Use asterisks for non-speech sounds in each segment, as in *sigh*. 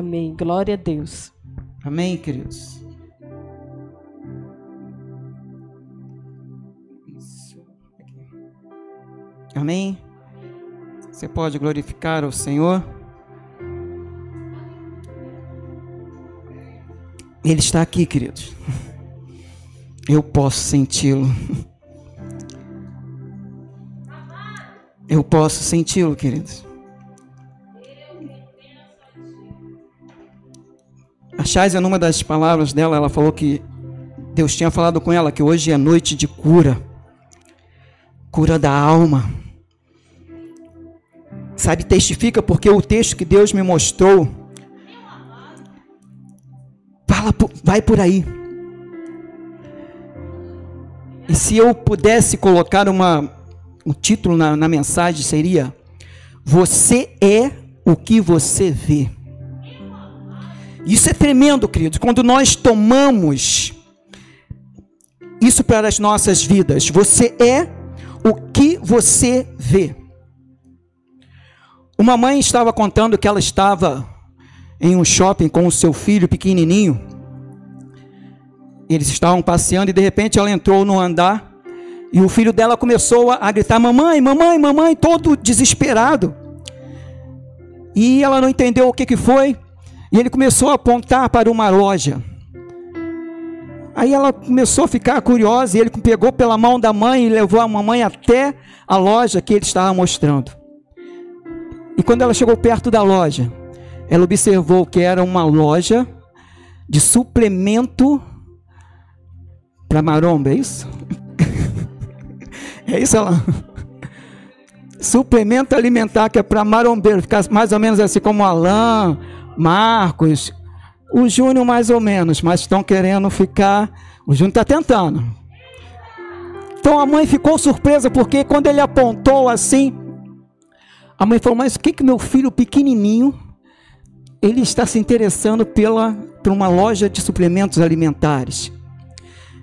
Amém. Glória a Deus. Amém, queridos. Amém. Você pode glorificar o Senhor. Ele está aqui, queridos. Eu posso senti-lo. Eu posso senti-lo, queridos. A Chaz, numa das palavras dela, ela falou que Deus tinha falado com ela que hoje é noite de cura cura da alma. Sabe, testifica porque o texto que Deus me mostrou fala, vai por aí. E se eu pudesse colocar uma, um título na, na mensagem, seria: Você é o que você vê. Isso é tremendo, queridos. Quando nós tomamos isso para as nossas vidas, você é o que você vê. Uma mãe estava contando que ela estava em um shopping com o seu filho pequenininho. Eles estavam passeando e de repente ela entrou no andar e o filho dela começou a gritar: Mamãe, mamãe, mamãe, todo desesperado. E ela não entendeu o que, que foi. E ele começou a apontar para uma loja. Aí ela começou a ficar curiosa e ele pegou pela mão da mãe e levou a mamãe até a loja que ele estava mostrando. E quando ela chegou perto da loja, ela observou que era uma loja de suplemento para maromba, é isso? *laughs* é isso, ela? Suplemento alimentar que é para marombeiro, ficar mais ou menos assim como Alain, Marcos, o Júnior mais ou menos, mas estão querendo ficar. O Júnior está tentando. Então a mãe ficou surpresa porque quando ele apontou assim, a mãe falou: Mas o que que meu filho pequenininho ele está se interessando pela por uma loja de suplementos alimentares?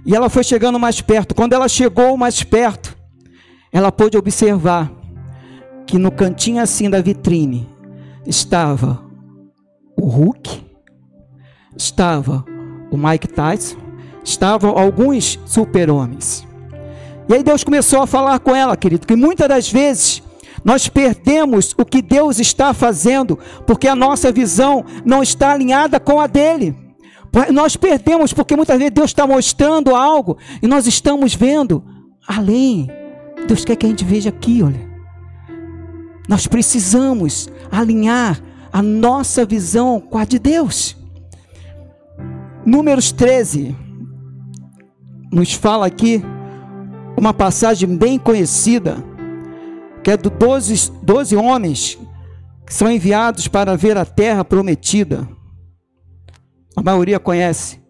E ela foi chegando mais perto. Quando ela chegou mais perto, ela pôde observar que no cantinho assim da vitrine estava o Hulk, estava o Mike Tyson, estavam alguns super-homens. E aí Deus começou a falar com ela, querido, que muitas das vezes nós perdemos o que Deus está fazendo, porque a nossa visão não está alinhada com a dele. Nós perdemos porque muitas vezes Deus está mostrando algo e nós estamos vendo além. Deus quer que a gente veja aqui, olha. Nós precisamos alinhar a nossa visão com a de Deus. Números 13 nos fala aqui uma passagem bem conhecida, que é do 12, 12 homens que são enviados para ver a terra prometida. A maioria conhece.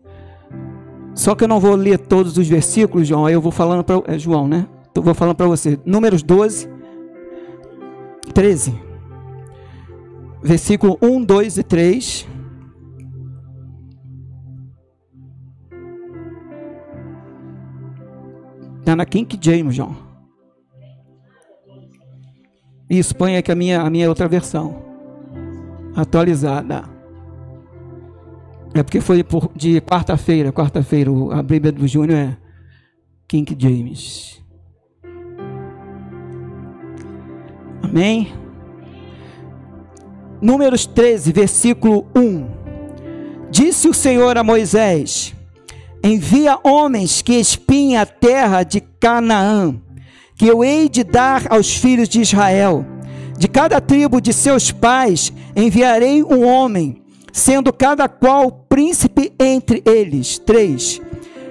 Só que eu não vou ler todos os versículos, João, eu vou falando para é João, né? Eu vou falando para você. Números 12, 13 versículo 1, 2 e 3. Está na King James, João. Isso, põe aqui a minha, a minha outra versão. Atualizada. É porque foi por, de quarta-feira. Quarta-feira, a Bíblia do Júnior é King James. Amém? Números 13, versículo 1. Disse o Senhor a Moisés: Envia homens que espiem a terra de Canaã, que eu hei de dar aos filhos de Israel. De cada tribo de seus pais enviarei um homem, sendo cada qual príncipe entre eles. 3.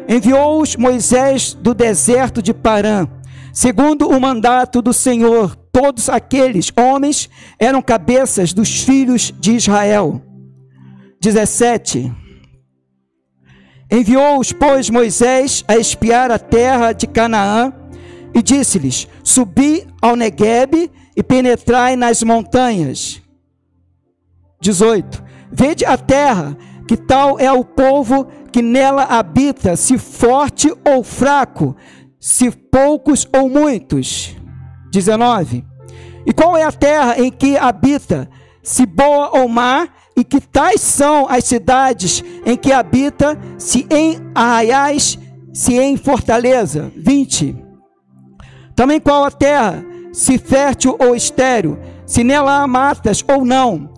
Enviou-os Moisés do deserto de Parã, segundo o mandato do Senhor, todos aqueles homens eram cabeças dos filhos de Israel. 17. Enviou-os, pois, Moisés a espiar a terra de Canaã e disse-lhes: Subi ao Neguebe e penetrai nas montanhas. 18. Vede a terra, que tal é o povo que nela habita, se forte ou fraco, se poucos ou muitos. 19. E qual é a terra em que habita, se boa ou má, e que tais são as cidades em que habita, se em arraiais, se em fortaleza. 20. Também qual a terra, se fértil ou estéril, se nela há matas ou não.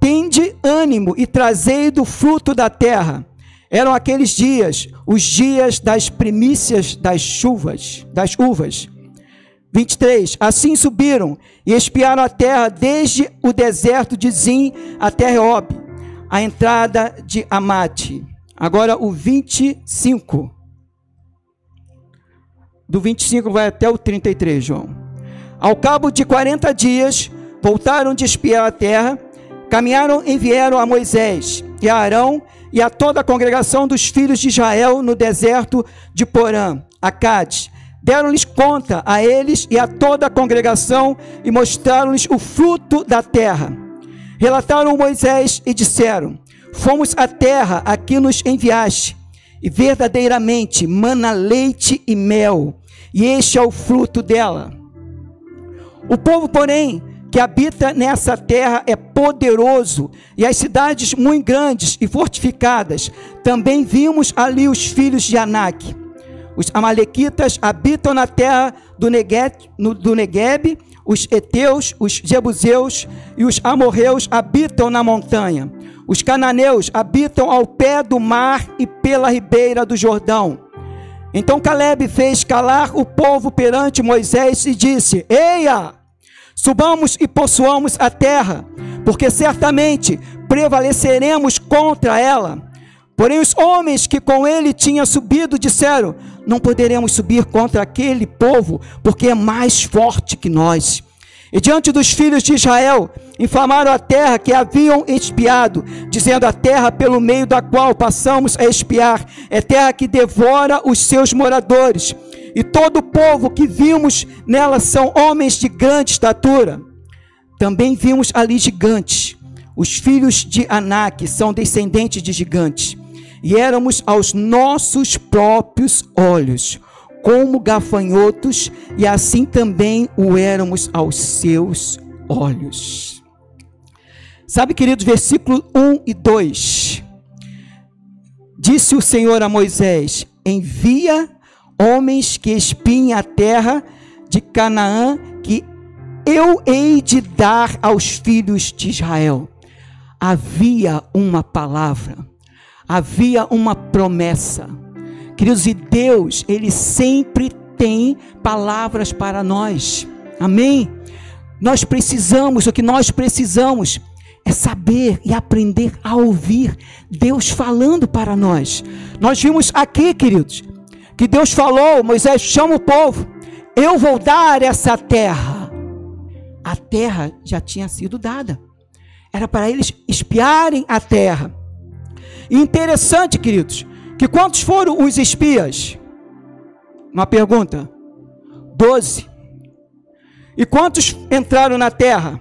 Tende ânimo e trazei do fruto da terra. Eram aqueles dias, os dias das primícias das chuvas, das uvas. 23. Assim subiram e espiaram a terra desde o deserto de Zim até Reob, a entrada de Amate. Agora o 25. Do 25 vai até o 33, João. Ao cabo de 40 dias, voltaram de espiar a terra, caminharam e vieram a Moisés e a Arão e a toda a congregação dos filhos de Israel no deserto de Porã, Acade. Deram-lhes conta a eles e a toda a congregação e mostraram-lhes o fruto da terra. Relataram Moisés e disseram: Fomos à terra a que nos enviaste, e verdadeiramente mana leite e mel, e este é o fruto dela. O povo, porém, que habita nessa terra é poderoso, e as cidades muito grandes e fortificadas. Também vimos ali os filhos de Anak. Os amalequitas habitam na terra do Negueb, do os heteus, os jebuseus e os amorreus habitam na montanha. Os cananeus habitam ao pé do mar e pela ribeira do Jordão. Então Caleb fez calar o povo perante Moisés e disse: Eia, Subamos e possuamos a terra, porque certamente prevaleceremos contra ela. Porém, os homens que com ele tinham subido disseram: Não poderemos subir contra aquele povo, porque é mais forte que nós. E diante dos filhos de Israel, inflamaram a terra que haviam espiado, dizendo: A terra pelo meio da qual passamos a espiar é terra que devora os seus moradores e todo o povo que vimos nela são homens de grande estatura. Também vimos ali gigantes. Os filhos de Anak são descendentes de gigantes. E éramos aos nossos próprios olhos, como gafanhotos, e assim também o éramos aos seus olhos. Sabe, queridos, versículo 1 e 2. Disse o Senhor a Moisés: Envia homens que espiem a terra de Canaã, que eu hei de dar aos filhos de Israel. Havia uma palavra, havia uma promessa. Queridos, e Deus, Ele sempre tem palavras para nós. Amém? Nós precisamos, o que nós precisamos é saber e aprender a ouvir Deus falando para nós. Nós vimos aqui, queridos, que Deus falou, Moisés, chama o povo, eu vou dar essa terra. A terra já tinha sido dada. Era para eles espiarem a terra. E interessante, queridos, que quantos foram os espias? Uma pergunta. Doze. E quantos entraram na terra?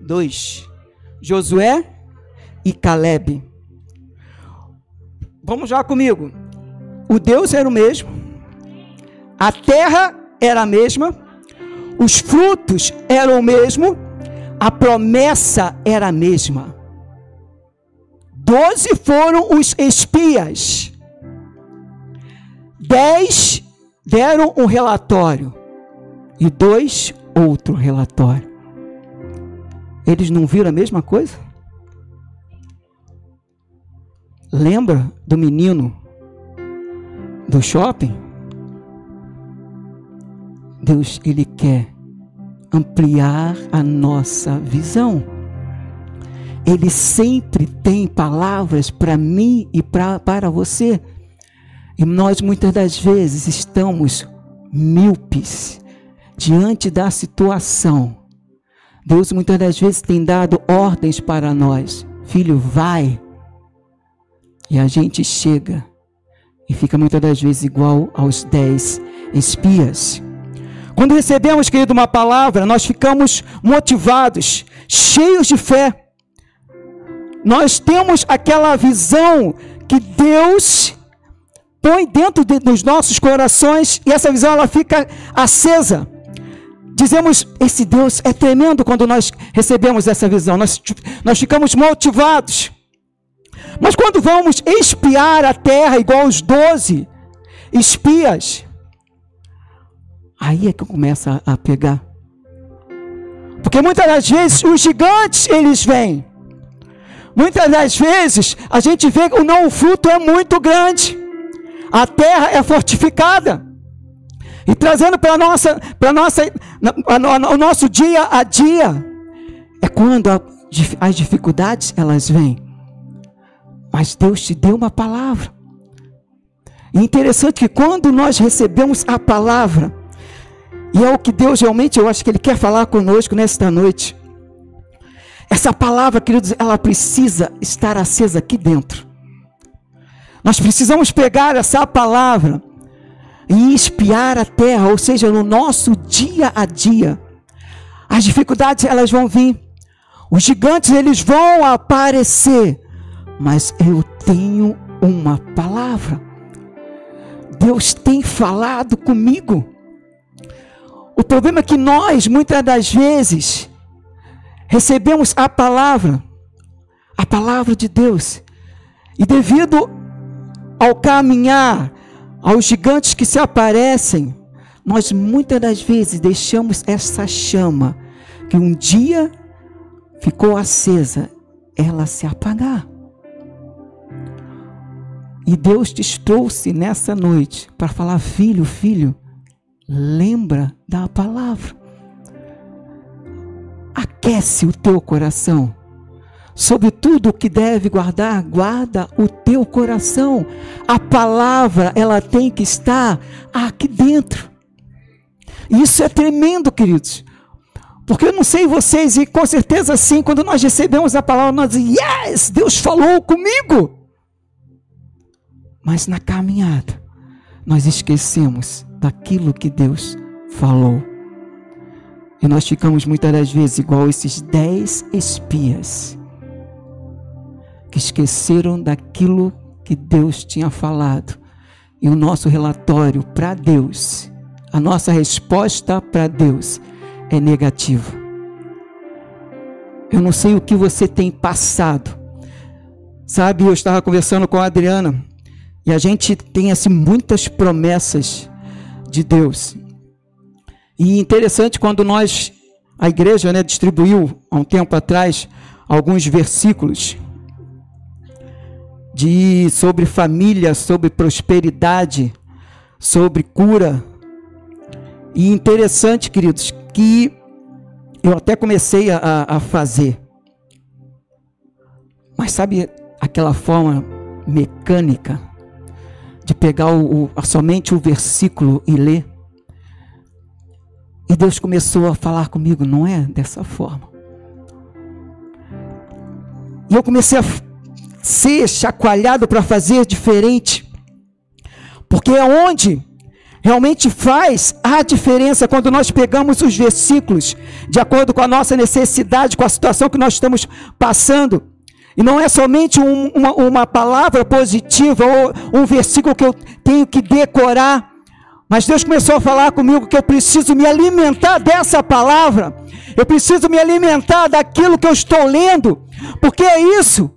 Dois. Josué e Caleb. Vamos lá comigo. O Deus era o mesmo, a terra era a mesma, os frutos eram o mesmo, a promessa era a mesma. Doze foram os espias, dez deram um relatório e dois outro relatório. Eles não viram a mesma coisa? Lembra do menino do shopping, Deus ele quer ampliar a nossa visão. Ele sempre tem palavras para mim e pra, para você. E nós muitas das vezes estamos míopes diante da situação. Deus muitas das vezes tem dado ordens para nós. Filho, vai. E a gente chega e fica muitas das vezes igual aos dez espias. Quando recebemos, querido, uma palavra, nós ficamos motivados, cheios de fé. Nós temos aquela visão que Deus põe dentro de, dos nossos corações e essa visão ela fica acesa. dizemos: esse Deus é tremendo quando nós recebemos essa visão, nós, nós ficamos motivados. Mas quando vamos espiar a terra, igual os doze espias, aí é que começa a pegar. Porque muitas das vezes os gigantes eles vêm. Muitas das vezes a gente vê que o não fruto é muito grande. A terra é fortificada. E trazendo para nossa, para nossa, o nosso dia a dia, é quando a, as dificuldades elas vêm. Mas Deus te deu uma palavra. E interessante que quando nós recebemos a palavra, e é o que Deus realmente, eu acho que Ele quer falar conosco nesta noite. Essa palavra, queridos, ela precisa estar acesa aqui dentro. Nós precisamos pegar essa palavra e espiar a terra, ou seja, no nosso dia a dia. As dificuldades elas vão vir. Os gigantes eles vão aparecer. Mas eu tenho uma palavra. Deus tem falado comigo. O problema é que nós, muitas das vezes, recebemos a palavra, a palavra de Deus, e devido ao caminhar, aos gigantes que se aparecem, nós muitas das vezes deixamos essa chama que um dia ficou acesa, ela se apagar. E Deus te trouxe nessa noite para falar, filho, filho, lembra da palavra. Aquece o teu coração. Sobre tudo o que deve guardar, guarda o teu coração. A palavra, ela tem que estar aqui dentro. Isso é tremendo, queridos. Porque eu não sei vocês, e com certeza sim, quando nós recebemos a palavra, nós dizemos, yes, Deus falou comigo. Mas na caminhada, nós esquecemos daquilo que Deus falou. E nós ficamos muitas das vezes igual esses dez espias que esqueceram daquilo que Deus tinha falado. E o nosso relatório para Deus, a nossa resposta para Deus é negativa. Eu não sei o que você tem passado. Sabe, eu estava conversando com a Adriana e a gente tem assim muitas promessas de Deus. E interessante quando nós a igreja, né, distribuiu há um tempo atrás alguns versículos de sobre família, sobre prosperidade, sobre cura. E interessante, queridos, que eu até comecei a, a fazer. Mas sabe aquela forma mecânica de pegar o, o, somente o versículo e ler. E Deus começou a falar comigo, não é dessa forma. E eu comecei a ser chacoalhado para fazer diferente. Porque é onde realmente faz a diferença quando nós pegamos os versículos de acordo com a nossa necessidade, com a situação que nós estamos passando. E não é somente um, uma, uma palavra positiva ou um versículo que eu tenho que decorar. Mas Deus começou a falar comigo que eu preciso me alimentar dessa palavra. Eu preciso me alimentar daquilo que eu estou lendo. Porque é isso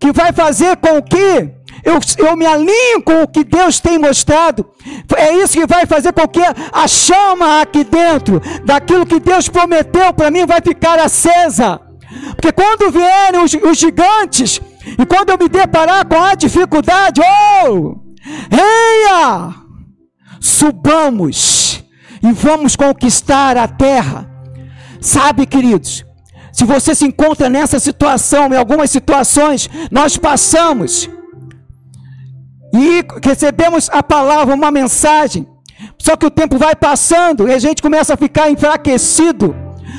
que vai fazer com que eu, eu me alinho com o que Deus tem mostrado. É isso que vai fazer com que a chama aqui dentro, daquilo que Deus prometeu para mim, vai ficar acesa. Porque quando vierem os, os gigantes, e quando eu me deparar com a dificuldade, oh, reia, subamos e vamos conquistar a terra. Sabe, queridos, se você se encontra nessa situação, em algumas situações, nós passamos e recebemos a palavra, uma mensagem, só que o tempo vai passando e a gente começa a ficar enfraquecido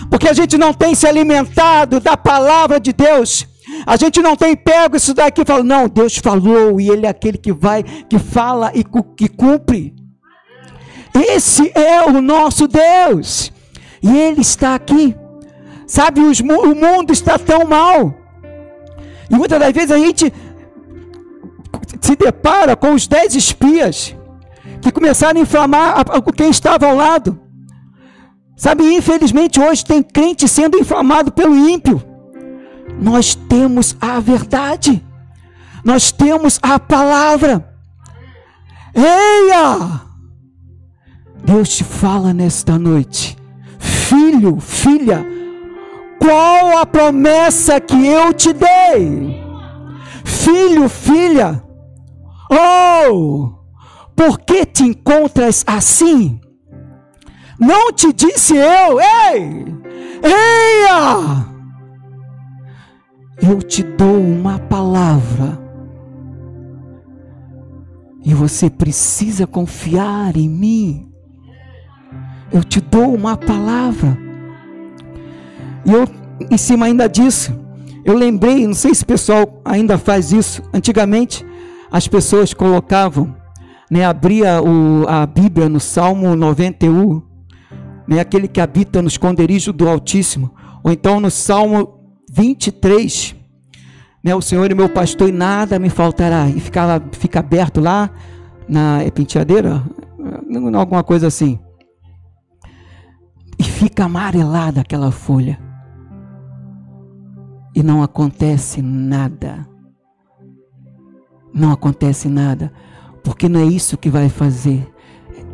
porque a gente não tem se alimentado da palavra de Deus. A gente não tem pego isso daqui e fala, não, Deus falou e Ele é aquele que vai, que fala e que cumpre. Esse é o nosso Deus. E Ele está aqui. Sabe, os, o mundo está tão mal. E muitas das vezes a gente se depara com os dez espias que começaram a inflamar quem estava ao lado. Sabe, infelizmente hoje tem crente sendo inflamado pelo ímpio. Nós temos a verdade. Nós temos a palavra. Eia! Deus te fala nesta noite. Filho, filha, qual a promessa que eu te dei? Filho, filha, oh, por que te encontras assim? Não te disse eu, ei, eia, eu te dou uma palavra e você precisa confiar em mim. Eu te dou uma palavra. E eu, em cima ainda disso, eu lembrei, não sei se o pessoal ainda faz isso. Antigamente, as pessoas colocavam, né, abria o, a Bíblia no Salmo 91, né, aquele que habita no esconderijo do Altíssimo, ou então no Salmo 23, né, o Senhor é meu pastor e nada me faltará. E ficava, fica aberto lá na é penteadeira, alguma coisa assim. Fica amarelada aquela folha. E não acontece nada. Não acontece nada. Porque não é isso que vai fazer.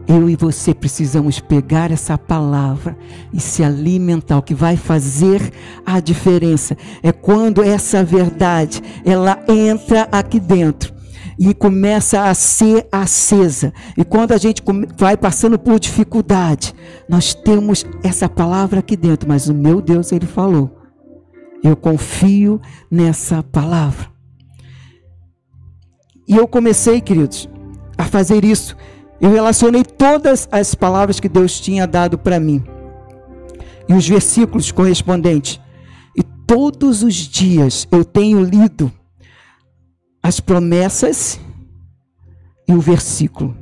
Eu e você precisamos pegar essa palavra e se alimentar. O que vai fazer a diferença é quando essa verdade ela entra aqui dentro e começa a ser acesa. E quando a gente vai passando por dificuldade, nós temos essa palavra aqui dentro, mas o meu Deus ele falou. Eu confio nessa palavra. E eu comecei, queridos, a fazer isso eu relacionei todas as palavras que Deus tinha dado para mim e os versículos correspondentes. E todos os dias eu tenho lido as promessas e o versículo.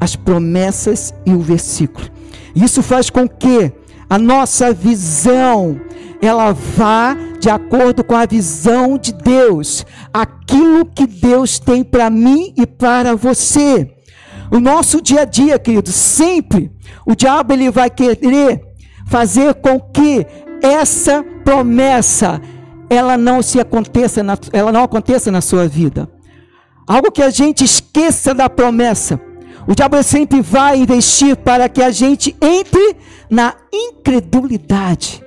As promessas e o versículo. Isso faz com que a nossa visão ela vá de acordo com a visão de Deus, aquilo que Deus tem para mim e para você. O nosso dia a dia, querido, sempre o diabo ele vai querer fazer com que essa promessa ela não se aconteça, na, ela não aconteça na sua vida. Algo que a gente esqueça da promessa. O diabo sempre vai investir para que a gente entre na incredulidade.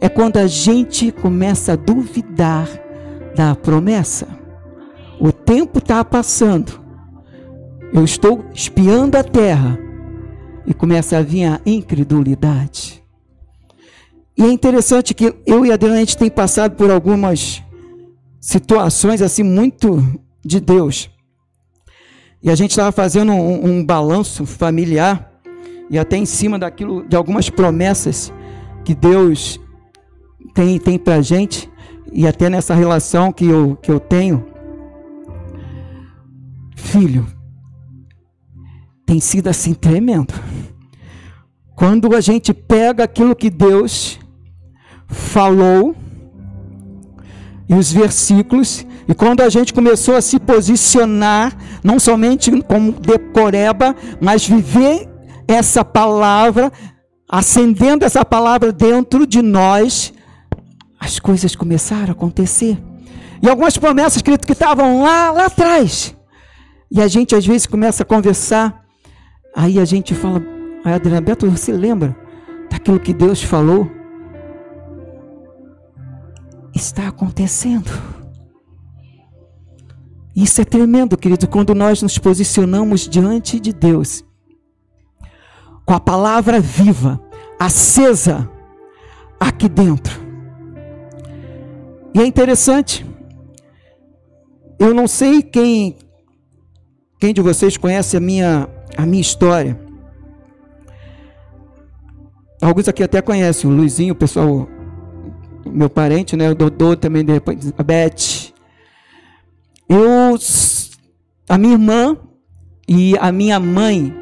É quando a gente começa a duvidar da promessa. O tempo está passando eu estou espiando a terra e começa a vir a incredulidade. E é interessante que eu e a Adriana a gente tem passado por algumas situações assim muito de Deus. E a gente estava fazendo um, um balanço familiar e até em cima daquilo de algumas promessas que Deus tem tem para gente e até nessa relação que eu que eu tenho. Filho, tem sido assim tremendo. Quando a gente pega aquilo que Deus falou e os versículos, e quando a gente começou a se posicionar, não somente como decoreba, mas viver essa palavra, acendendo essa palavra dentro de nós, as coisas começaram a acontecer. E algumas promessas, querido, que estavam lá, lá atrás. E a gente às vezes começa a conversar Aí a gente fala, Adriana Beto, você lembra daquilo que Deus falou? Está acontecendo. Isso é tremendo, querido, quando nós nos posicionamos diante de Deus, com a palavra viva, acesa, aqui dentro. E é interessante, eu não sei quem, quem de vocês conhece a minha a minha história. Alguns aqui até conhecem, o Luizinho, o pessoal, meu parente, né? O Dodô também, depois, a Beth. Eu, a minha irmã e a minha mãe,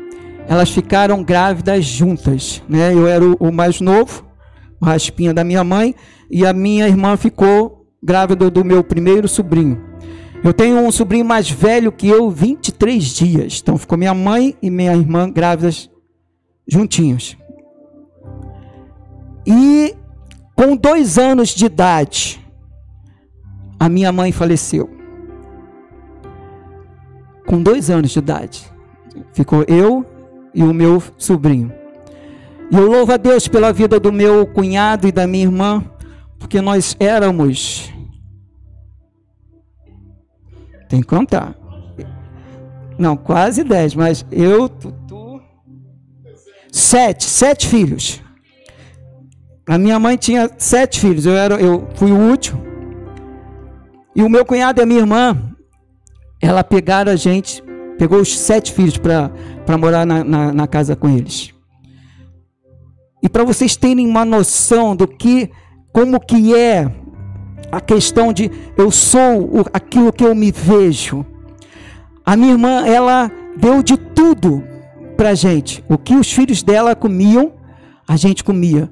elas ficaram grávidas juntas, né? Eu era o, o mais novo, o raspinha da minha mãe, e a minha irmã ficou grávida do meu primeiro sobrinho. Eu tenho um sobrinho mais velho que eu, 23 dias. Então ficou minha mãe e minha irmã grávidas juntinhos. E com dois anos de idade, a minha mãe faleceu. Com dois anos de idade. Ficou eu e o meu sobrinho. E eu louvo a Deus pela vida do meu cunhado e da minha irmã, porque nós éramos. Tem que contar. Não, quase dez, mas eu, Tutu. Sete, sete filhos. A minha mãe tinha sete filhos, eu, era, eu fui o último. E o meu cunhado e a minha irmã, ela pegaram a gente, pegou os sete filhos para morar na, na, na casa com eles. E para vocês terem uma noção do que, como que é a questão de eu sou aquilo que eu me vejo. A minha irmã, ela deu de tudo para gente. O que os filhos dela comiam, a gente comia.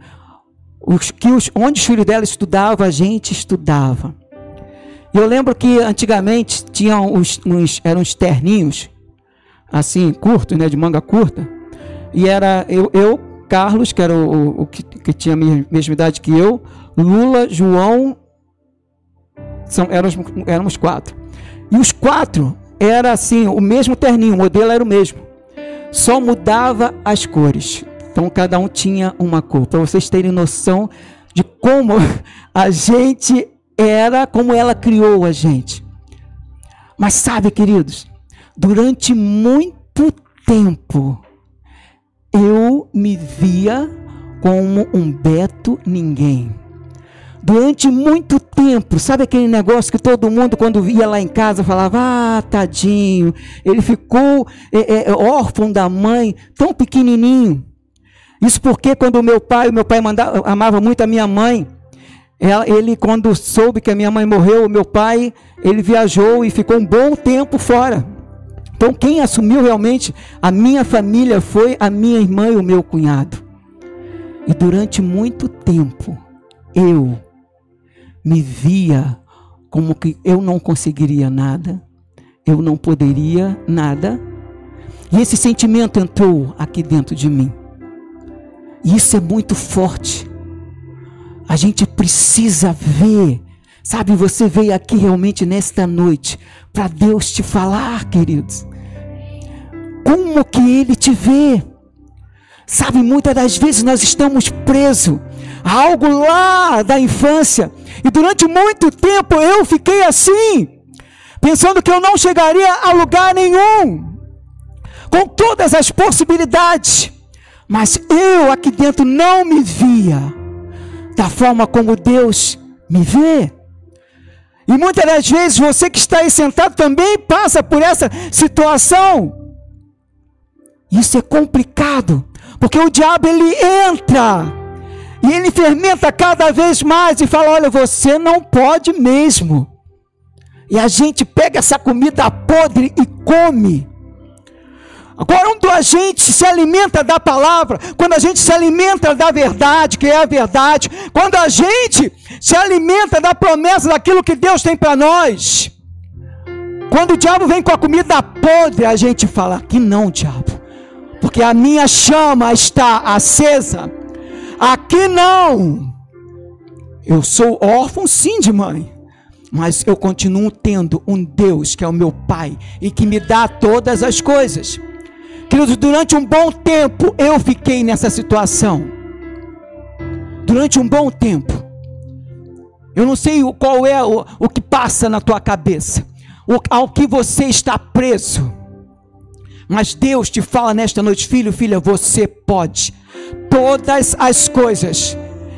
Os, que os, onde os filhos dela estudavam, a gente estudava. Eu lembro que antigamente tinham uns, uns, eram uns terninhos, assim, curtos, né, de manga curta. E era eu, eu Carlos, que era o, o, que, que, tinha a mesma idade que eu, Lula, João, são, éramos, éramos quatro. E os quatro era assim, o mesmo terninho, o modelo era o mesmo. Só mudava as cores. Então cada um tinha uma cor. Para vocês terem noção de como *laughs* a gente era, como ela criou a gente. Mas sabe, queridos, durante muito tempo eu me via como um Beto ninguém. Durante muito tempo, sabe aquele negócio que todo mundo, quando ia lá em casa, falava: Ah, tadinho, ele ficou é, é, órfão da mãe, tão pequenininho. Isso porque quando meu pai, meu pai mandava, amava muito a minha mãe, ele quando soube que a minha mãe morreu, o meu pai, ele viajou e ficou um bom tempo fora. Então quem assumiu realmente a minha família foi a minha irmã e o meu cunhado. E durante muito tempo eu me via como que eu não conseguiria nada, eu não poderia nada. E esse sentimento entrou aqui dentro de mim. E isso é muito forte. A gente precisa ver. Sabe, você veio aqui realmente nesta noite para Deus te falar, queridos. Como que Ele te vê? Sabe, muitas das vezes nós estamos presos a algo lá da infância. E durante muito tempo eu fiquei assim, pensando que eu não chegaria a lugar nenhum, com todas as possibilidades. Mas eu aqui dentro não me via da forma como Deus me vê. E muitas das vezes você que está aí sentado também passa por essa situação. Isso é complicado, porque o diabo ele entra e ele fermenta cada vez mais e fala: "Olha, você não pode mesmo". E a gente pega essa comida podre e come. Quando a gente se alimenta da palavra, quando a gente se alimenta da verdade, que é a verdade, quando a gente se alimenta da promessa daquilo que Deus tem para nós, quando o diabo vem com a comida podre, a gente fala: que não, diabo, porque a minha chama está acesa, aqui não. Eu sou órfão, sim, de mãe mas eu continuo tendo um Deus que é o meu Pai e que me dá todas as coisas. Queridos, durante um bom tempo eu fiquei nessa situação. Durante um bom tempo. Eu não sei qual é o, o que passa na tua cabeça, o, ao que você está preso. Mas Deus te fala nesta noite, filho, filha, você pode. Todas as coisas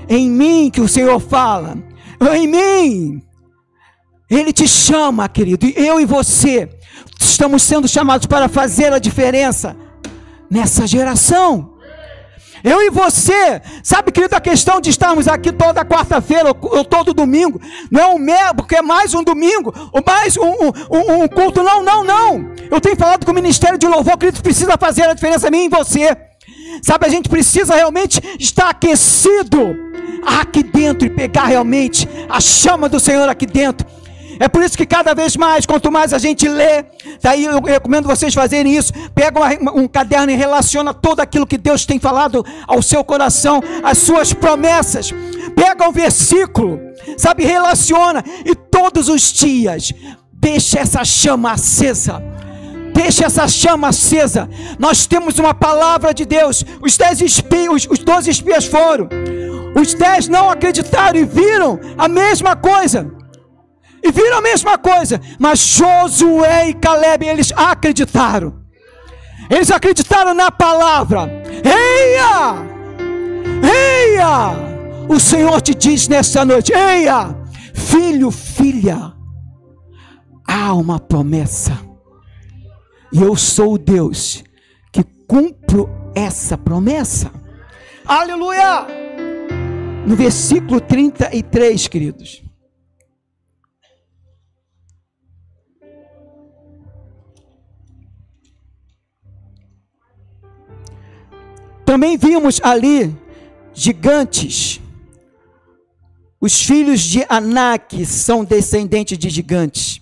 em mim que o Senhor fala, em mim. Ele te chama, querido, e eu e você estamos sendo chamados para fazer a diferença nessa geração. Eu e você, sabe, querido, a questão de estarmos aqui toda quarta-feira ou, todo domingo, não é um porque é mais um domingo, ou mais um, um, um, culto, não, não, não. Eu tenho falado com o ministério de louvor, querido, precisa fazer a diferença em mim e você. Sabe, a gente precisa realmente estar aquecido aqui dentro e pegar realmente a chama do Senhor aqui dentro É por isso que cada vez mais, quanto mais a gente lê, daí eu recomendo vocês fazerem isso. Pega um caderno e relaciona tudo aquilo que Deus tem falado ao seu coração, as suas promessas. Pega um versículo, sabe, relaciona e todos os dias deixa essa chama acesa. Deixa essa chama acesa. Nós temos uma palavra de Deus. Os dez espias, os doze espias foram. Os dez não acreditaram e viram a mesma coisa. E viram a mesma coisa. Mas Josué e Caleb, eles acreditaram. Eles acreditaram na palavra. Eia! Eia! O Senhor te diz nessa noite: Eia! Filho, filha, há uma promessa. E eu sou o Deus que cumpro essa promessa. Aleluia! No versículo 33, queridos. Também vimos ali gigantes. Os filhos de Anak são descendentes de gigantes.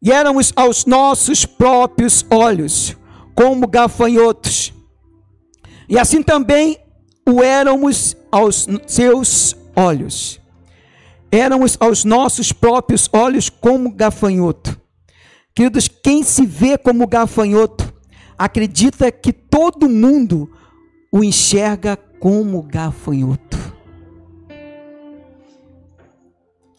E éramos aos nossos próprios olhos, como gafanhotos. E assim também o éramos aos seus olhos. Éramos aos nossos próprios olhos como gafanhoto. Queridos, quem se vê como gafanhoto acredita que todo mundo o enxerga como gafanhoto.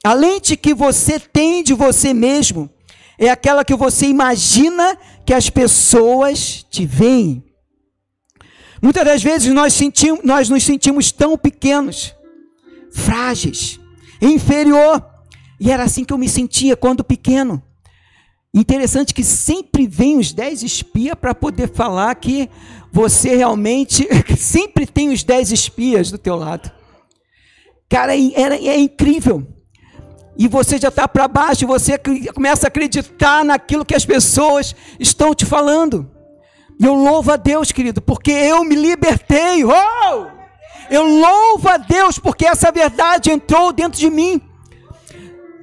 A lente que você tem de você mesmo é aquela que você imagina que as pessoas te veem. Muitas das vezes nós, sentimos, nós nos sentimos tão pequenos, frágeis, inferior. E era assim que eu me sentia quando pequeno. Interessante que sempre vem os dez espias para poder falar que você realmente *laughs* sempre tem os dez espias do teu lado. Cara, é, é, é incrível e você já está para baixo, você começa a acreditar naquilo que as pessoas estão te falando. E eu louvo a Deus, querido, porque eu me libertei. Oh! Eu louvo a Deus porque essa verdade entrou dentro de mim.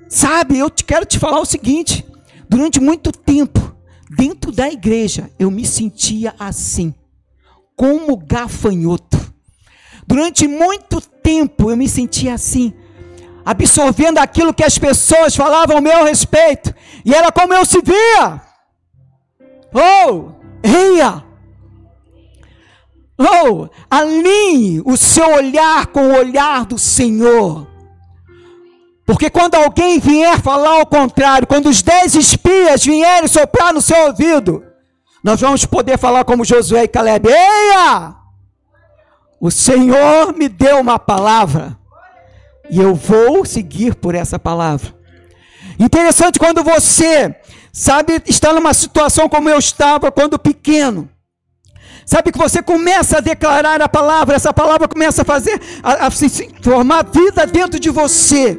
Sabe, eu te quero te falar o seguinte: durante muito tempo, dentro da igreja, eu me sentia assim, como gafanhoto. Durante muito tempo eu me sentia assim absorvendo aquilo que as pessoas falavam ao meu respeito, e era como eu se via. Oh, ria. Oh, alinhe o seu olhar com o olhar do Senhor. Porque quando alguém vier falar ao contrário, quando os dez espias vierem soprar no seu ouvido, nós vamos poder falar como Josué e Caleb: Eia! O Senhor me deu uma palavra. E eu vou seguir por essa palavra. Interessante quando você, sabe, está numa situação como eu estava quando pequeno. Sabe que você começa a declarar a palavra, essa palavra começa a fazer, a, a se formar vida dentro de você.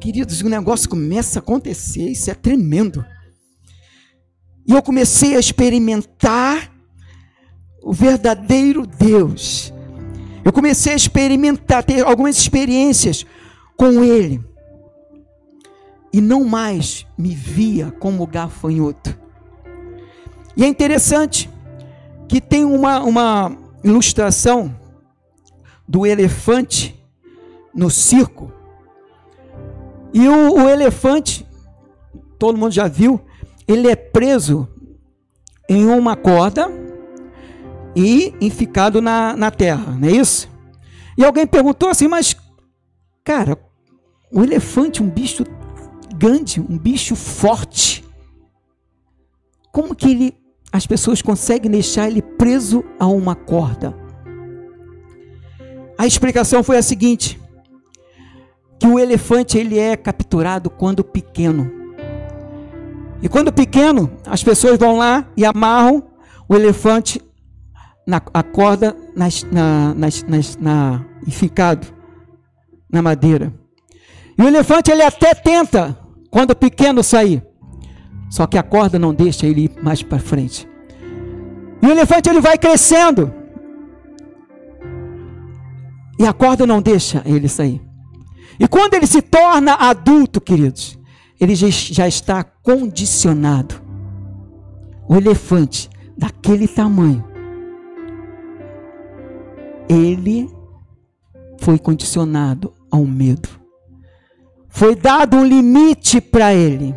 Queridos, o negócio começa a acontecer, isso é tremendo. E eu comecei a experimentar o verdadeiro Deus eu comecei a experimentar, ter algumas experiências com ele. E não mais me via como gafanhoto. E é interessante que tem uma, uma ilustração do elefante no circo. E o, o elefante, todo mundo já viu, ele é preso em uma corda e enficado na, na terra, não é isso? E alguém perguntou assim, mas, cara, o elefante, um bicho grande, um bicho forte, como que ele, as pessoas conseguem deixar ele preso a uma corda? A explicação foi a seguinte: que o elefante ele é capturado quando pequeno. E quando pequeno, as pessoas vão lá e amarram o elefante na, a corda nas, na, nas, nas, na, na madeira. E o elefante ele até tenta, quando pequeno, sair. Só que a corda não deixa ele ir mais para frente. E o elefante ele vai crescendo. E a corda não deixa ele sair. E quando ele se torna adulto, queridos, ele já está condicionado. O elefante daquele tamanho, ele foi condicionado ao medo. Foi dado um limite para ele,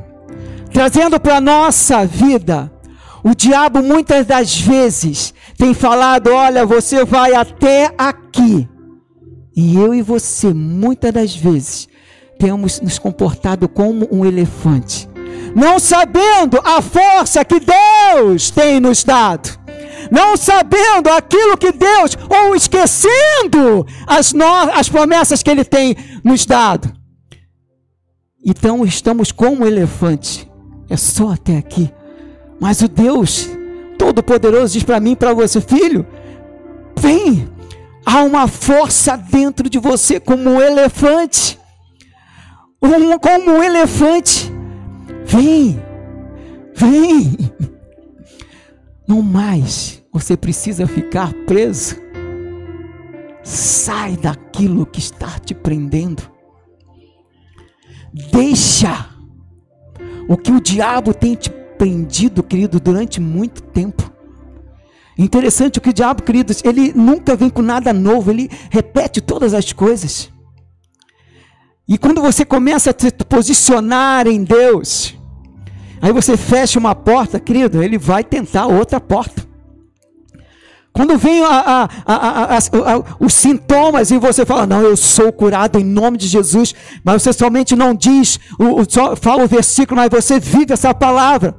trazendo para a nossa vida. O diabo muitas das vezes tem falado: olha, você vai até aqui. E eu e você, muitas das vezes, temos nos comportado como um elefante, não sabendo a força que Deus tem nos dado, não sabendo aquilo que Deus, ou esquecendo as, no, as promessas que Ele tem nos dado. Então estamos como um elefante, é só até aqui. Mas o Deus Todo-Poderoso diz para mim e para você, filho, vem, há uma força dentro de você como um elefante um, como um elefante. Vem, vem. Não mais você precisa ficar preso. Sai daquilo que está te prendendo. Deixa o que o diabo tem te prendido, querido, durante muito tempo. Interessante o que o diabo, queridos, ele nunca vem com nada novo, ele repete todas as coisas. E quando você começa a se posicionar em Deus, aí você fecha uma porta, querido, ele vai tentar outra porta. Quando vem a, a, a, os sintomas e você fala, não, eu sou curado em nome de Jesus, mas você somente não diz, o, o, só fala o versículo, mas você vive essa palavra.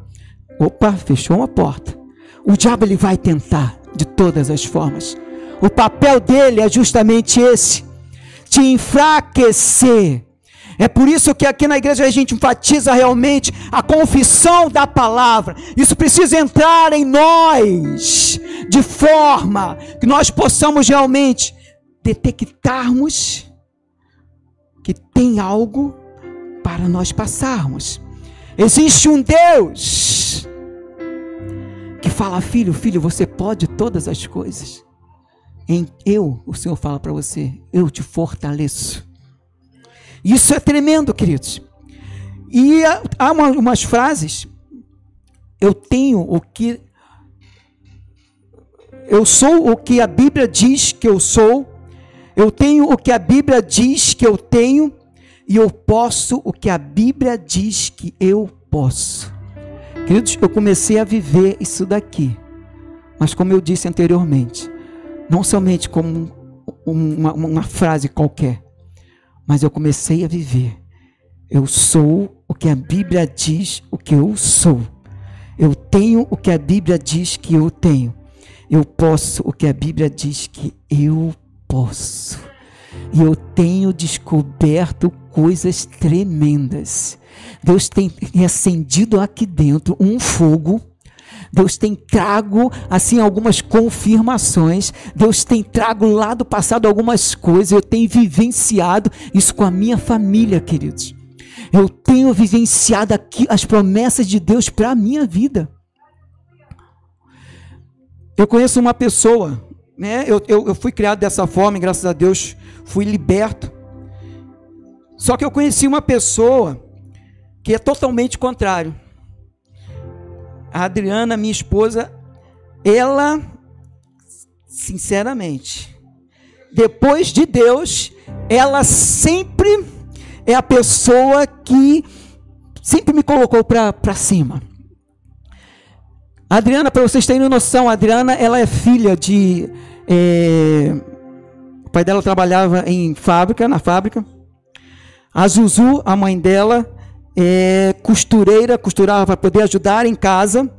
Opa, fechou uma porta. O diabo ele vai tentar de todas as formas. O papel dele é justamente esse te enfraquecer. É por isso que aqui na igreja a gente enfatiza realmente a confissão da palavra. Isso precisa entrar em nós, de forma que nós possamos realmente detectarmos que tem algo para nós passarmos. Existe um Deus que fala, filho, filho, você pode todas as coisas. Em eu, o Senhor fala para você, eu te fortaleço. Isso é tremendo, queridos. E há uma, umas frases, eu tenho o que. Eu sou o que a Bíblia diz que eu sou, eu tenho o que a Bíblia diz que eu tenho, e eu posso o que a Bíblia diz que eu posso. Queridos, eu comecei a viver isso daqui, mas como eu disse anteriormente, não somente como uma, uma frase qualquer, mas eu comecei a viver. Eu sou o que a Bíblia diz o que eu sou. Eu tenho o que a Bíblia diz que eu tenho. Eu posso o que a Bíblia diz que eu posso. E eu tenho descoberto coisas tremendas. Deus tem acendido aqui dentro um fogo Deus tem trago assim algumas confirmações. Deus tem trago lá do passado algumas coisas. Eu tenho vivenciado isso com a minha família, queridos. Eu tenho vivenciado aqui as promessas de Deus para a minha vida. Eu conheço uma pessoa, né? Eu, eu, eu fui criado dessa forma, e graças a Deus fui liberto. Só que eu conheci uma pessoa que é totalmente contrário a Adriana, minha esposa, ela, sinceramente, depois de Deus, ela sempre é a pessoa que sempre me colocou para cima. A Adriana, para vocês terem noção, a Adriana ela é filha de. É, o pai dela trabalhava em fábrica, na fábrica. A Zuzu, a mãe dela, é, costureira, costurava para poder ajudar em casa.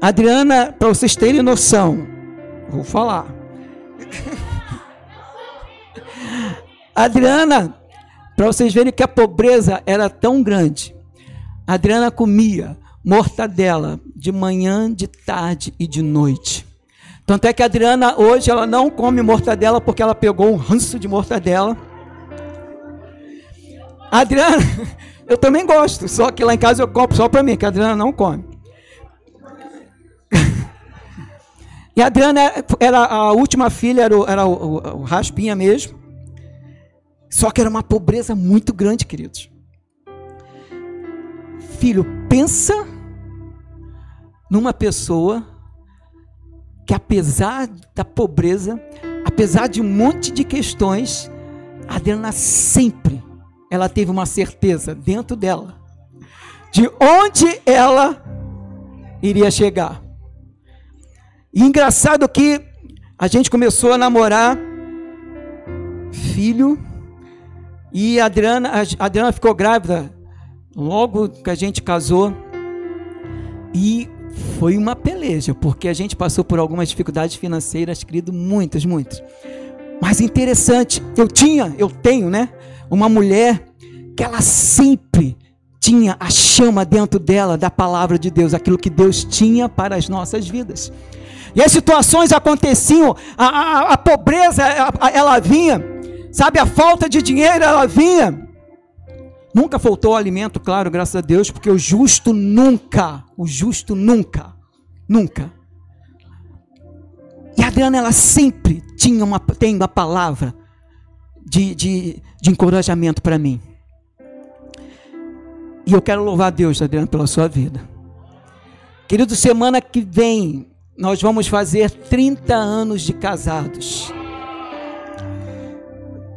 Adriana, para vocês terem noção, vou falar. *laughs* Adriana, para vocês verem que a pobreza era tão grande, Adriana comia mortadela de manhã, de tarde e de noite. Tanto é que a Adriana hoje ela não come mortadela porque ela pegou um ranço de mortadela Adriana, *laughs* eu também gosto, só que lá em casa eu compro só para mim, que a Adriana não come. *laughs* E a Adriana era a última filha, era, o, era o, o, o Raspinha mesmo. Só que era uma pobreza muito grande, queridos. filho, pensa numa pessoa que apesar da pobreza, apesar de um monte de questões, a Adriana sempre ela teve uma certeza dentro dela de onde ela iria chegar. E engraçado que a gente começou a namorar filho e a Adriana, a Adriana ficou grávida logo que a gente casou. E foi uma peleja, porque a gente passou por algumas dificuldades financeiras, querido, muitas, muitas. Mas interessante, eu tinha, eu tenho, né, uma mulher que ela sempre tinha a chama dentro dela da palavra de Deus, aquilo que Deus tinha para as nossas vidas. E as situações aconteciam, a, a, a pobreza, a, ela vinha, sabe, a falta de dinheiro, ela vinha. Nunca faltou alimento, claro, graças a Deus, porque o justo nunca, o justo nunca, nunca. E a Adriana, ela sempre tinha uma, tem uma palavra de, de, de encorajamento para mim. E eu quero louvar a Deus, Adriana, pela sua vida. Querido, semana que vem nós vamos fazer 30 anos de casados.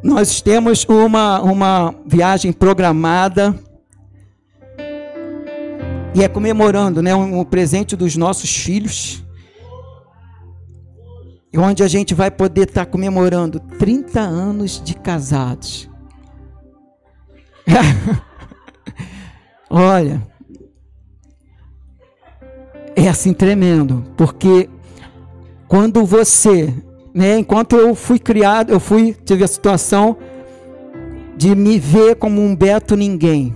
Nós temos uma, uma viagem programada e é comemorando né, um, um presente dos nossos filhos. Onde a gente vai poder estar tá comemorando 30 anos de casados. *laughs* Olha, é assim tremendo, porque quando você né? Enquanto eu fui criado, eu fui tive a situação de me ver como um Beto ninguém.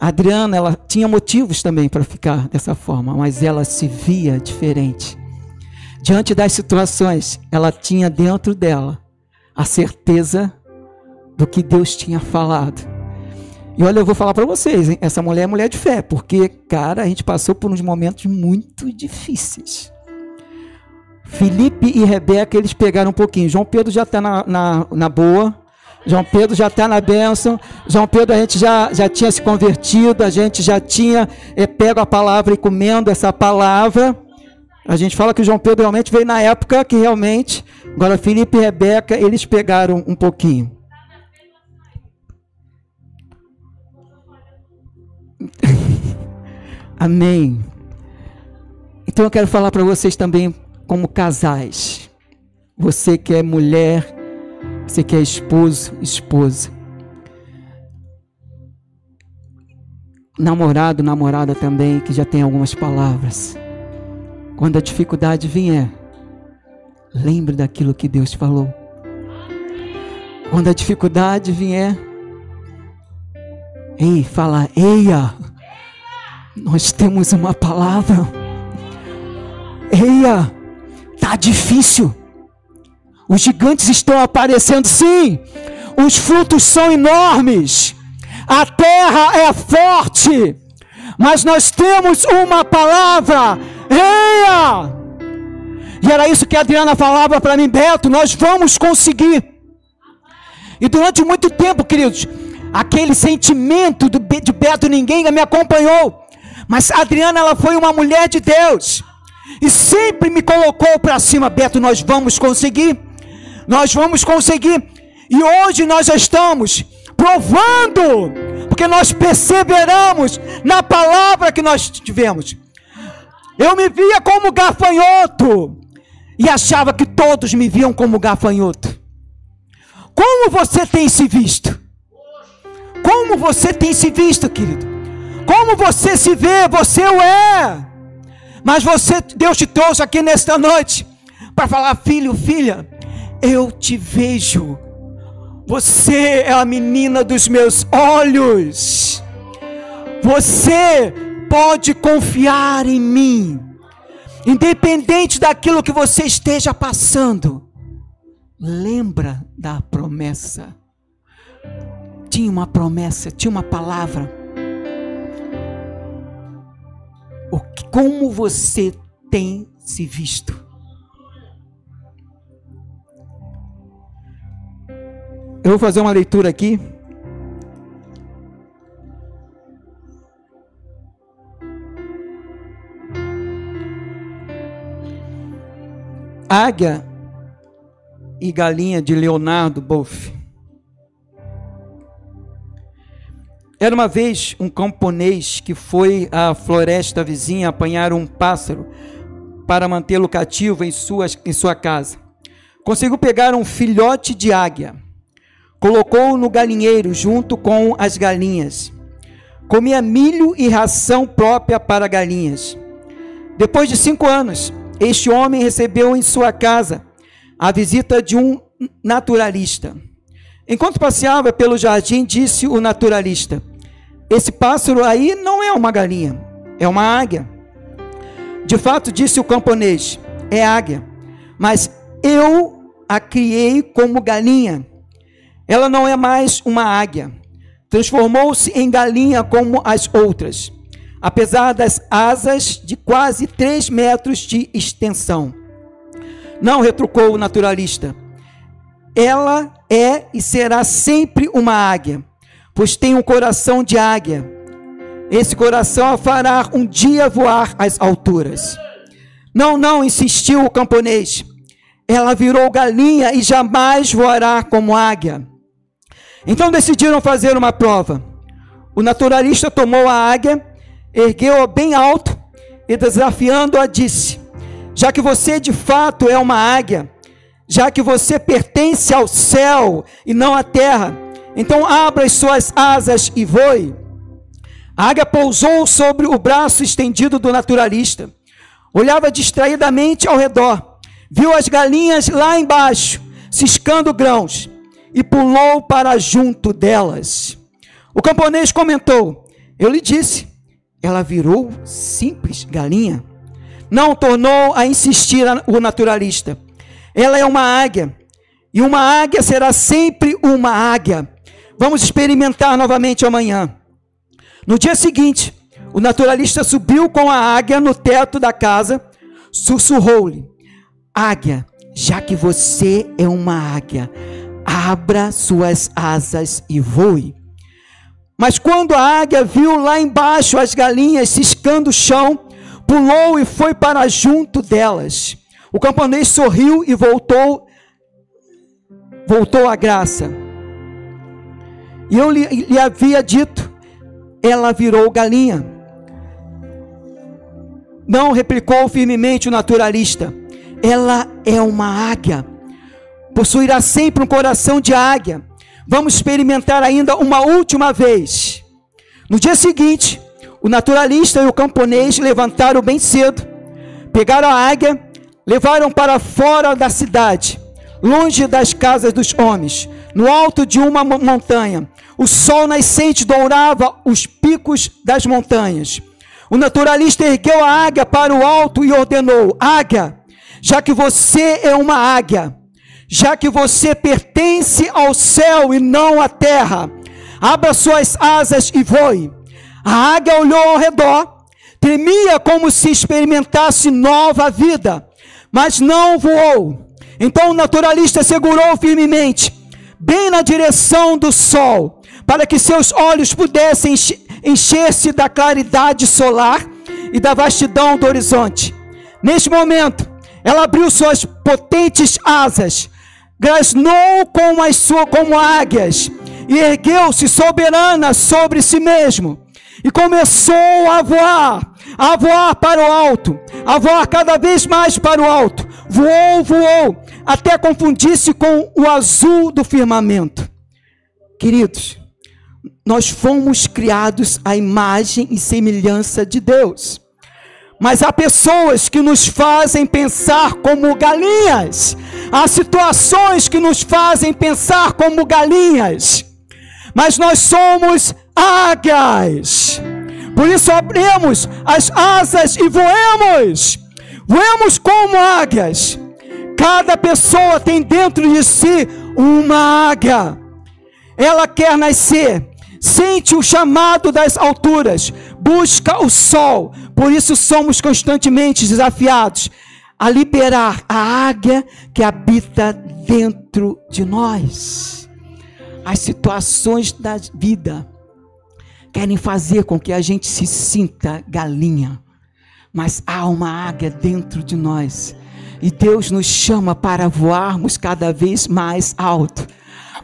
A Adriana, ela tinha motivos também para ficar dessa forma, mas ela se via diferente. Diante das situações, ela tinha dentro dela a certeza do que Deus tinha falado. E olha, eu vou falar para vocês, hein? essa mulher é mulher de fé, porque, cara, a gente passou por uns momentos muito difíceis. Felipe e Rebeca, eles pegaram um pouquinho. João Pedro já está na, na, na, boa. João Pedro já está na bênção. João Pedro, a gente já, já tinha se convertido, a gente já tinha é, pego a palavra e comendo essa palavra. A gente fala que João Pedro realmente veio na época que realmente. Agora, Felipe e Rebeca, eles pegaram um pouquinho. *laughs* Amém. Então eu quero falar para vocês também como casais. Você que é mulher, você que é esposo, esposa. Namorado, namorada também, que já tem algumas palavras. Quando a dificuldade vier, lembre daquilo que Deus falou. Quando a dificuldade vier, ei, fala, eia, nós temos uma palavra. Eia, Está difícil. Os gigantes estão aparecendo, sim. Os frutos são enormes. A terra é forte. Mas nós temos uma palavra. Eia! E era isso que a Adriana falava para mim, Beto, nós vamos conseguir. E durante muito tempo, queridos, aquele sentimento de Beto ninguém me acompanhou. Mas a Adriana, ela foi uma mulher de Deus e sempre me colocou para cima, Beto, nós vamos conseguir. Nós vamos conseguir. E hoje nós estamos provando, porque nós perseveramos na palavra que nós tivemos. Eu me via como gafanhoto e achava que todos me viam como gafanhoto. Como você tem se visto? Como você tem se visto, querido? Como você se vê? Você o é. Mas você, Deus te trouxe aqui nesta noite para falar, filho, filha, eu te vejo. Você é a menina dos meus olhos. Você pode confiar em mim. Independente daquilo que você esteja passando. Lembra da promessa. Tinha uma promessa, tinha uma palavra o que, como você tem se visto. Eu vou fazer uma leitura aqui. Águia e Galinha de Leonardo Boff. Era uma vez um camponês que foi à floresta vizinha apanhar um pássaro para mantê-lo cativo em em sua casa. Conseguiu pegar um filhote de águia, colocou-o no galinheiro junto com as galinhas. Comia milho e ração própria para galinhas. Depois de cinco anos, este homem recebeu em sua casa a visita de um naturalista. Enquanto passeava pelo jardim, disse o naturalista: Esse pássaro aí não é uma galinha, é uma águia. De fato, disse o camponês: É águia, mas eu a criei como galinha. Ela não é mais uma águia. Transformou-se em galinha como as outras, apesar das asas de quase 3 metros de extensão. Não retrucou o naturalista. Ela é e será sempre uma águia, pois tem um coração de águia. Esse coração a fará um dia voar às alturas. Não, não, insistiu o camponês. Ela virou galinha e jamais voará como águia. Então decidiram fazer uma prova. O naturalista tomou a águia, ergueu-a bem alto e desafiando-a disse: já que você de fato é uma águia, já que você pertence ao céu e não à terra, então abra as suas asas e voe. A águia pousou sobre o braço estendido do naturalista, olhava distraidamente ao redor, viu as galinhas lá embaixo, ciscando grãos, e pulou para junto delas. O camponês comentou: Eu lhe disse, ela virou simples galinha. Não tornou a insistir o naturalista. Ela é uma águia. E uma águia será sempre uma águia. Vamos experimentar novamente amanhã. No dia seguinte, o naturalista subiu com a águia no teto da casa, sussurrou-lhe: Águia, já que você é uma águia, abra suas asas e voe. Mas quando a águia viu lá embaixo as galinhas ciscando o chão, pulou e foi para junto delas. O camponês sorriu e voltou voltou à graça. E eu lhe, lhe havia dito, ela virou galinha. Não replicou firmemente o naturalista. Ela é uma águia. Possuirá sempre um coração de águia. Vamos experimentar ainda uma última vez. No dia seguinte, o naturalista e o camponês levantaram bem cedo, pegaram a águia, levaram para fora da cidade, longe das casas dos homens, no alto de uma montanha. O sol nascente dourava os picos das montanhas. O naturalista ergueu a águia para o alto e ordenou: Águia, já que você é uma águia, já que você pertence ao céu e não à terra, abra suas asas e voe. A águia olhou ao redor, tremia como se experimentasse nova vida, mas não voou. Então o naturalista segurou firmemente, bem na direção do sol, para que seus olhos pudessem encher-se da claridade solar e da vastidão do horizonte. Neste momento, ela abriu suas potentes asas, grasnou como, as suas, como águias e ergueu-se soberana sobre si mesmo e começou a voar, a voar para o alto, a voar cada vez mais para o alto. Voou, voou, até confundir-se com o azul do firmamento. Queridos, nós fomos criados à imagem e semelhança de Deus. Mas há pessoas que nos fazem pensar como galinhas. Há situações que nos fazem pensar como galinhas. Mas nós somos águias. Por isso abrimos as asas e voemos. Voemos como águias. Cada pessoa tem dentro de si uma águia. Ela quer nascer, sente o chamado das alturas, busca o sol. Por isso somos constantemente desafiados a liberar a águia que habita dentro de nós. As situações da vida querem fazer com que a gente se sinta galinha, mas há uma águia dentro de nós E Deus nos chama para voarmos cada vez mais alto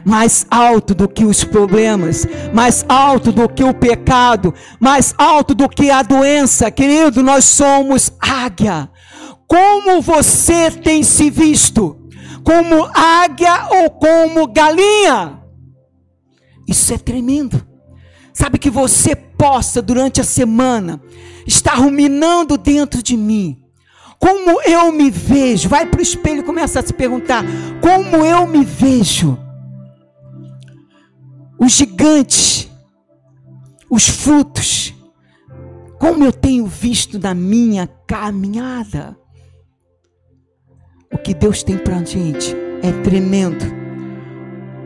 mais alto do que os problemas, mais alto do que o pecado, mais alto do que a doença. Querido, nós somos águia. Como você tem se visto? Como águia ou como galinha? Isso é tremendo. Sabe que você possa durante a semana estar ruminando dentro de mim. Como eu me vejo? Vai para o espelho e começa a se perguntar: como eu me vejo? Os gigantes, os frutos, como eu tenho visto na minha caminhada. O que Deus tem para a gente é tremendo.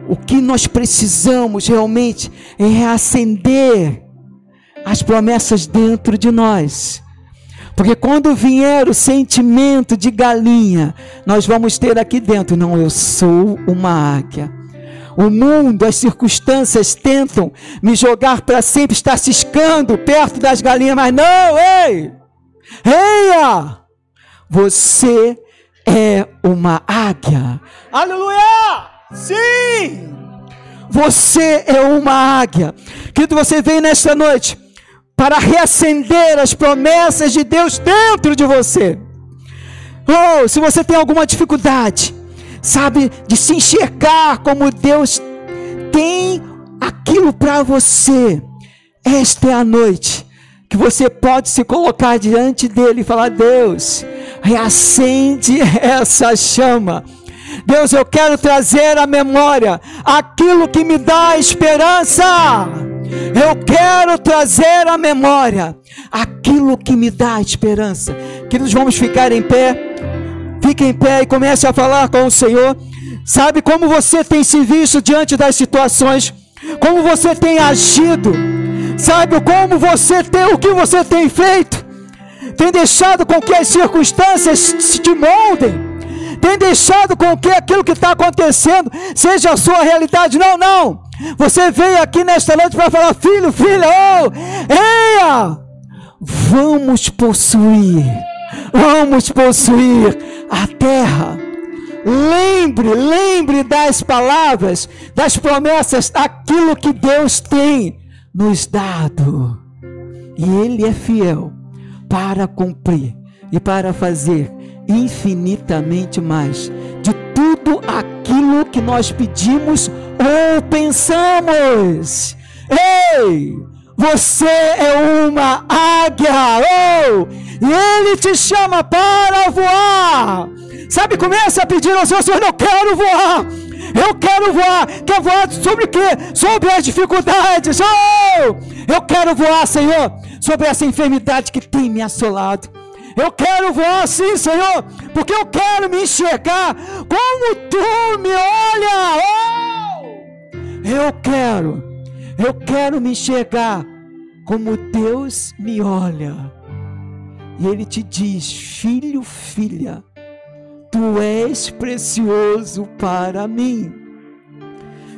O que nós precisamos realmente é reacender as promessas dentro de nós. Porque quando vier o sentimento de galinha, nós vamos ter aqui dentro, não, eu sou uma águia. O mundo, as circunstâncias tentam me jogar para sempre, estar ciscando perto das galinhas, mas não, ei! Eia! Você é uma águia. Aleluia! Sim! Você é uma águia. Querido, você vem nesta noite para reacender as promessas de Deus dentro de você. Oh, se você tem alguma dificuldade, sabe, de se enxergar como Deus tem aquilo para você. Esta é a noite que você pode se colocar diante dele e falar: Deus, reacende *laughs* essa chama. Deus, eu quero trazer à memória aquilo que me dá esperança. Eu quero trazer à memória aquilo que me dá esperança. Que nós vamos ficar em pé. Fique em pé e comece a falar com o Senhor. Sabe como você tem se visto diante das situações? Como você tem agido? Sabe como você tem, o que você tem feito? Tem deixado com que as circunstâncias te moldem? Tem deixado com que aquilo que está acontecendo seja a sua realidade? Não, não. Você veio aqui nesta noite para falar, filho, filha, oh, eia, vamos possuir vamos possuir a terra. Lembre, lembre das palavras, das promessas, aquilo que Deus tem nos dado. E Ele é fiel para cumprir e para fazer infinitamente mais de tudo aquilo que nós pedimos ou pensamos. Ei! Você é uma águia, oh! E Ele te chama para voar. Sabe, começa a pedir ao Senhor, Senhor, eu quero voar. Eu quero voar. Quer voar sobre o quê? Sobre as dificuldades. Oh! Eu quero voar, Senhor, sobre essa enfermidade que tem me assolado. Eu quero voar sim, Senhor, porque eu quero me enxergar como tu me olha. Oh! Eu quero eu quero me enxergar como Deus me olha. E Ele te diz: Filho, filha, tu és precioso para mim.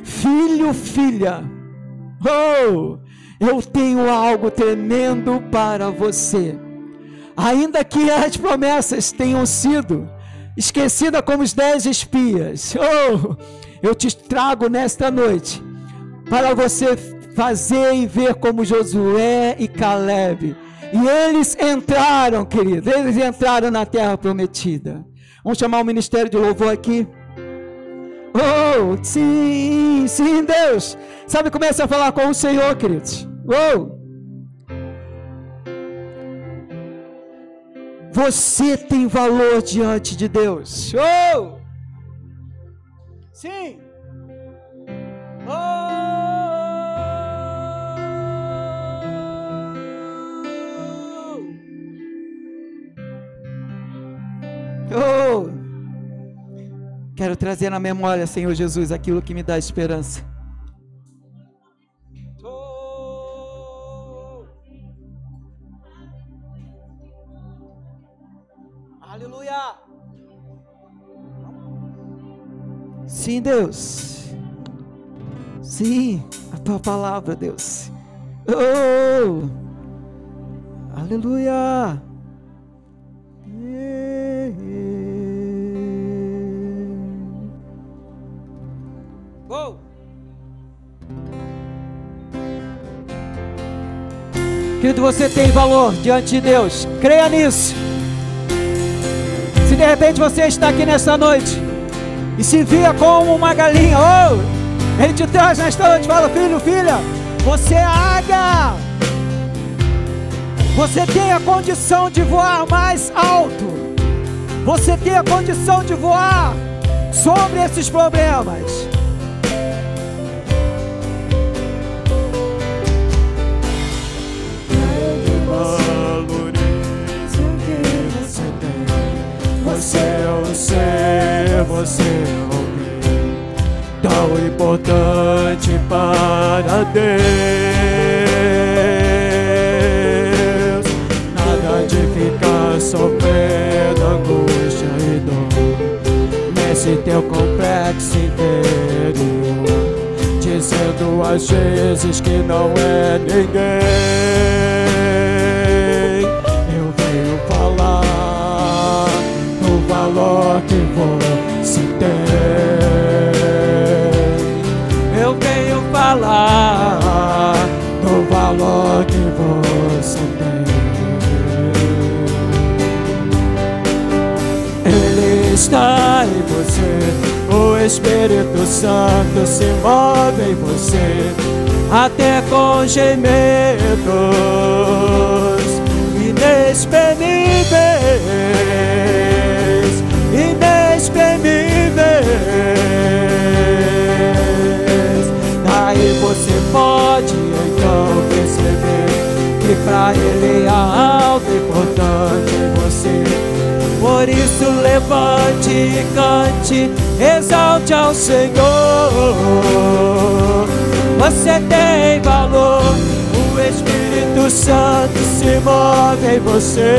Filho, filha, oh, eu tenho algo tremendo para você. Ainda que as promessas tenham sido esquecidas como os dez espias, oh, eu te trago nesta noite para você fazer e ver como Josué e Caleb. E eles entraram, querido, eles entraram na terra prometida. Vamos chamar o ministério de louvor aqui. Oh, sim, sim, Deus. Sabe, começa a falar com o Senhor, queridos. Oh. Você tem valor diante de Deus. Oh. Sim. Oh. Oh! Quero trazer na memória, Senhor Jesus, aquilo que me dá esperança. Oh! Aleluia! Sim, Deus. Sim, a tua palavra, Deus. Oh! Aleluia! Querido, você tem valor diante de Deus. Creia nisso. Se de repente você está aqui nessa noite e se via como uma galinha, oh, ele te traz nesta noite, fala, filho, filha, você é águia. Você tem a condição de voar mais alto. Você tem a condição de voar sobre esses problemas. Você é alguém tão importante para Deus. Nada de ficar sofrendo angústia e dor nesse teu complexo interior, dizendo às vezes que não é ninguém. Tem. Eu venho falar do valor que você tem. Ele está em você, o Espírito Santo se move em você, até com gemidos Ele é algo importante em você. Por isso levante e cante, exalte ao Senhor. Você tem valor, o Espírito Santo se move em você.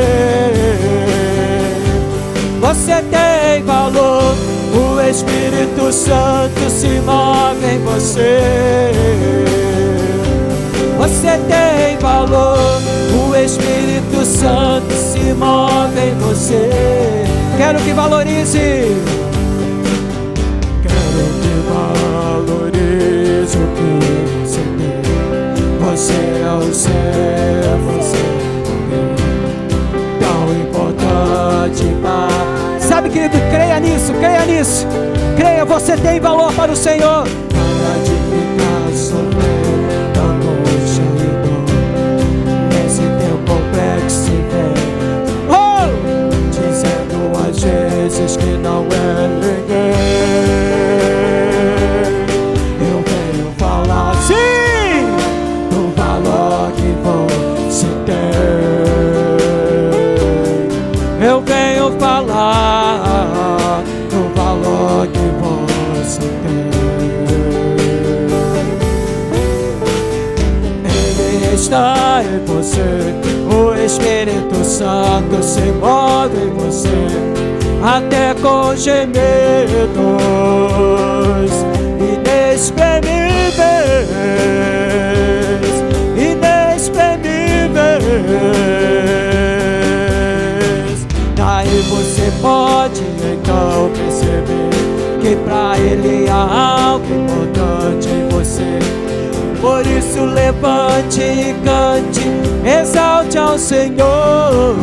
Você tem valor, o Espírito Santo se move em você. Você tem valor, o Espírito Santo se move em você. Quero que valorize. Quero que valorize o que você tem. Você é o céu, você é tão importante para Sabe, querido, creia nisso, creia nisso. Creia, você tem valor para o Senhor. Para de vezes que não é ninguém. Eu venho falar sim do valor que você tem. Eu venho falar. está em você. O Espírito Santo se move em você, até com gemidos inexprimíveis, inexprimíveis. Daí você pode então perceber que para Ele há algo importante em você por isso levante e cante, exalte ao Senhor.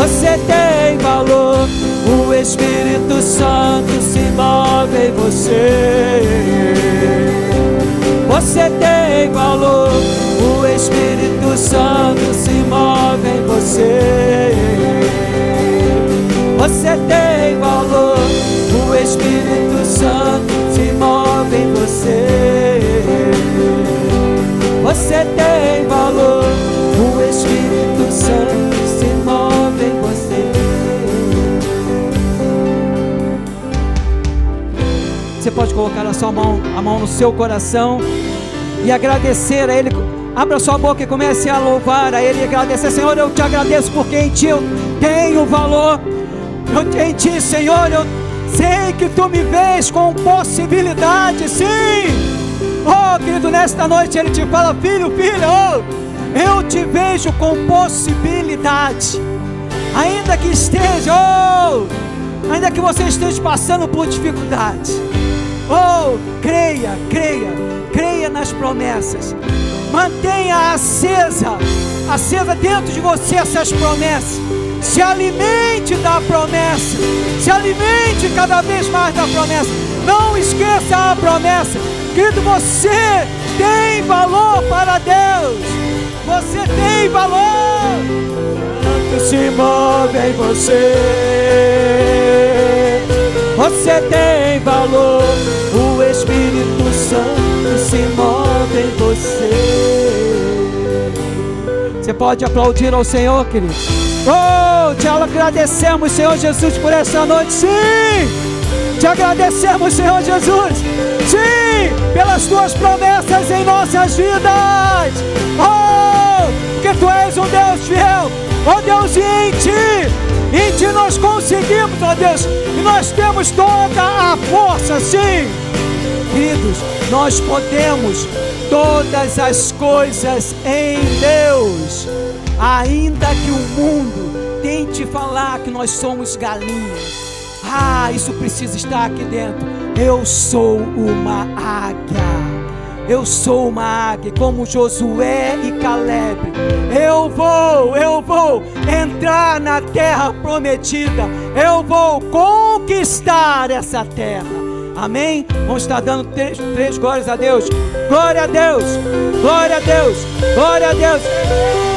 Você tem valor, o Espírito Santo se move em você. Você tem valor, o Espírito Santo se move em você. Você tem valor, o Espírito Santo se move em você. Você tem valor, o Espírito colocar a sua mão, a mão no seu coração e agradecer a Ele. Abra sua boca e comece a louvar a Ele e agradecer. Senhor, eu te agradeço porque em Ti eu tenho valor. Eu, em Ti, Senhor, eu sei que Tu me vês com possibilidade, sim. Oh, querido, nesta noite Ele te fala, filho, filho, oh, eu te vejo com possibilidade. Ainda que esteja, oh, ainda que você esteja passando por dificuldade. Oh, creia, creia, creia nas promessas. Mantenha acesa, acesa dentro de você essas promessas. Se alimente da promessa. Se alimente cada vez mais da promessa. Não esqueça a promessa. Querido, você tem valor para Deus. Você tem valor. Santo se move em você. Você tem valor. O Espírito Santo se move em você. Você pode aplaudir ao Senhor, querido. Oh, te agradecemos, Senhor Jesus, por essa noite. Sim! Te agradecemos, Senhor Jesus. Sim, pelas tuas promessas em nossas vidas. Oh, que tu és um Deus fiel. Oh Deus, e em ti, em ti nós conseguimos, ó Deus, e nós temos toda a força, sim. Queridos, nós podemos todas as coisas em Deus, ainda que o mundo tente falar que nós somos galinhas. Ah, isso precisa estar aqui dentro. Eu sou uma águia. Eu sou uma águia, como Josué e Caleb. Eu vou, eu vou entrar na terra prometida. Eu vou conquistar essa terra. Amém? Vamos estar dando três, três glórias a Deus. Glória a Deus, glória a Deus, glória a Deus.